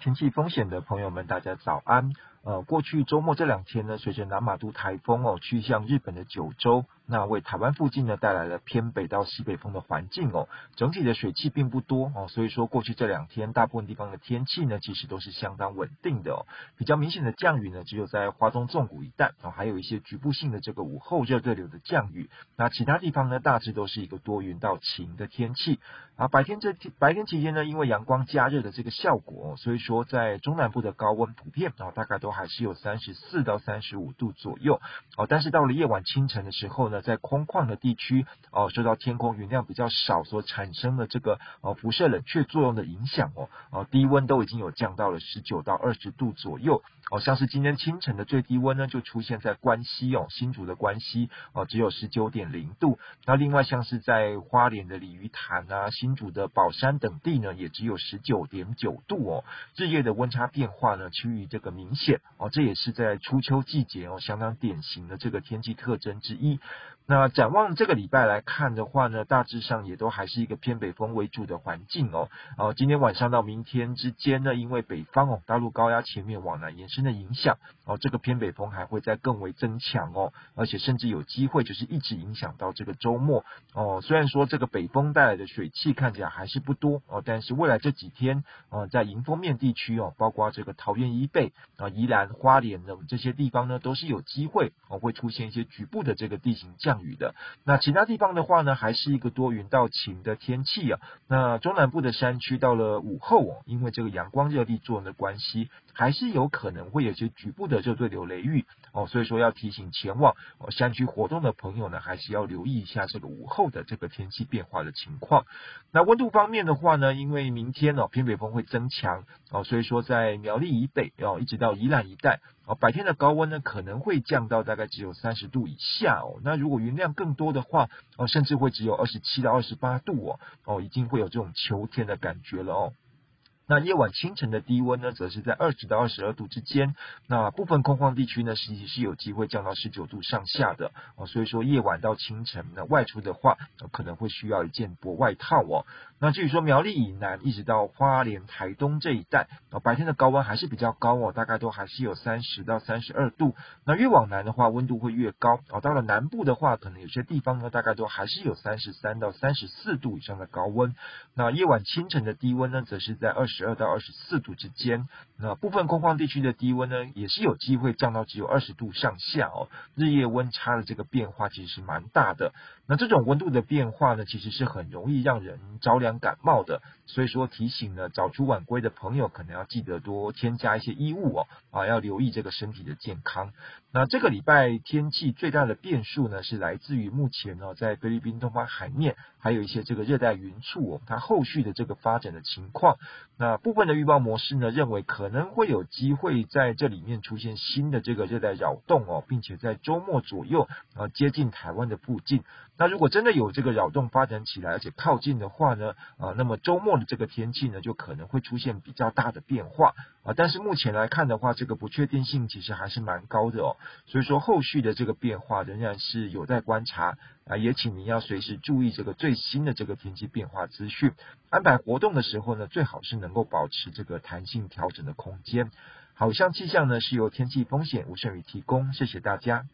天气风险的朋友们，大家早安。呃，过去周末这两天呢，随着南马都台风哦去向日本的九州，那为台湾附近呢带来了偏北到西北风的环境哦，整体的水汽并不多哦，所以说过去这两天大部分地方的天气呢，其实都是相当稳定的哦。比较明显的降雨呢，只有在花东纵谷一带哦，还有一些局部性的这个午后热对流的降雨。那其他地方呢，大致都是一个多云到晴的天气。啊，白天这天白天期间呢，因为阳光加热的这个效果，所以说在中南部的高温普遍啊，大概都还是有三十四到三十五度左右哦，但是到了夜晚清晨的时候呢，在空旷的地区哦，受到天空云量比较少所产生的这个哦辐射冷却作用的影响哦，哦低温都已经有降到了十九到二十度左右哦，像是今天清晨的最低温呢，就出现在关西哦，新竹的关西哦，只有十九点零度，那另外像是在花莲的鲤鱼潭啊，新竹的宝山等地呢，也只有十九点九度哦，日夜的温差变化呢，趋于这个明显哦。这也是在初秋季节哦，相当典型的这个天气特征之一。那展望这个礼拜来看的话呢，大致上也都还是一个偏北风为主的环境哦。哦，今天晚上到明天之间呢，因为北方哦，大陆高压前面往南延伸的影响哦，这个偏北风还会再更为增强哦，而且甚至有机会就是一直影响到这个周末哦。虽然说这个北风带来的水汽看起来还是不多哦，但是未来这几天哦，在迎风面地区哦，包括这个桃园以北啊、宜兰花莲等这些地方呢，都是有机会哦，会出现一些局部的这个地形降雨的。那其他地方的话呢，还是一个多云到晴的天气啊。那中南部的山区到了午后哦，因为这个阳光热力作用的关系，还是有可能会有些局部的热对流雷雨哦。所以说要提醒前往哦山区活动的朋友呢，还是要留意一下这个午后的这个天气变化的情况。那温度方面的话呢，因为明天哦偏北风会增强哦，所以说在苗栗以北哦，一直到宜兰一带。哦，白天的高温呢，可能会降到大概只有三十度以下哦。那如果云量更多的话，哦，甚至会只有二十七到二十八度哦，哦，已经会有这种秋天的感觉了哦。那夜晚清晨的低温呢，则是在二十到二十二度之间。那部分空旷地区呢，实际是有机会降到十九度上下的哦。所以说夜晚到清晨呢，外出的话，可能会需要一件薄外套哦。那至于说苗栗以南一直到花莲、台东这一带，白天的高温还是比较高哦，大概都还是有三十到三十二度。那越往南的话，温度会越高哦。到了南部的话，可能有些地方呢，大概都还是有三十三到三十四度以上的高温。那夜晚清晨的低温呢，则是在二十。十二到二十四度之间，那部分空旷地区的低温呢，也是有机会降到只有二十度上下哦。日夜温差的这个变化其实是蛮大的。那这种温度的变化呢，其实是很容易让人着凉感冒的。所以说提醒呢，早出晚归的朋友可能要记得多添加一些衣物哦，啊，要留意这个身体的健康。那这个礼拜天气最大的变数呢，是来自于目前呢，在菲律宾东方海面还有一些这个热带云簇哦，它后续的这个发展的情况。那部分的预报模式呢，认为可能会有机会在这里面出现新的这个热带扰动哦，并且在周末左右啊接近台湾的附近。那如果真的有这个扰动发展起来，而且靠近的话呢，啊，那么周末这个天气呢，就可能会出现比较大的变化啊。但是目前来看的话，这个不确定性其实还是蛮高的哦。所以说，后续的这个变化仍然是有待观察啊，也请您要随时注意这个最新的这个天气变化资讯。安排活动的时候呢，最好是能够保持这个弹性调整的空间。好，像气象呢是由天气风险吴胜宇提供，谢谢大家。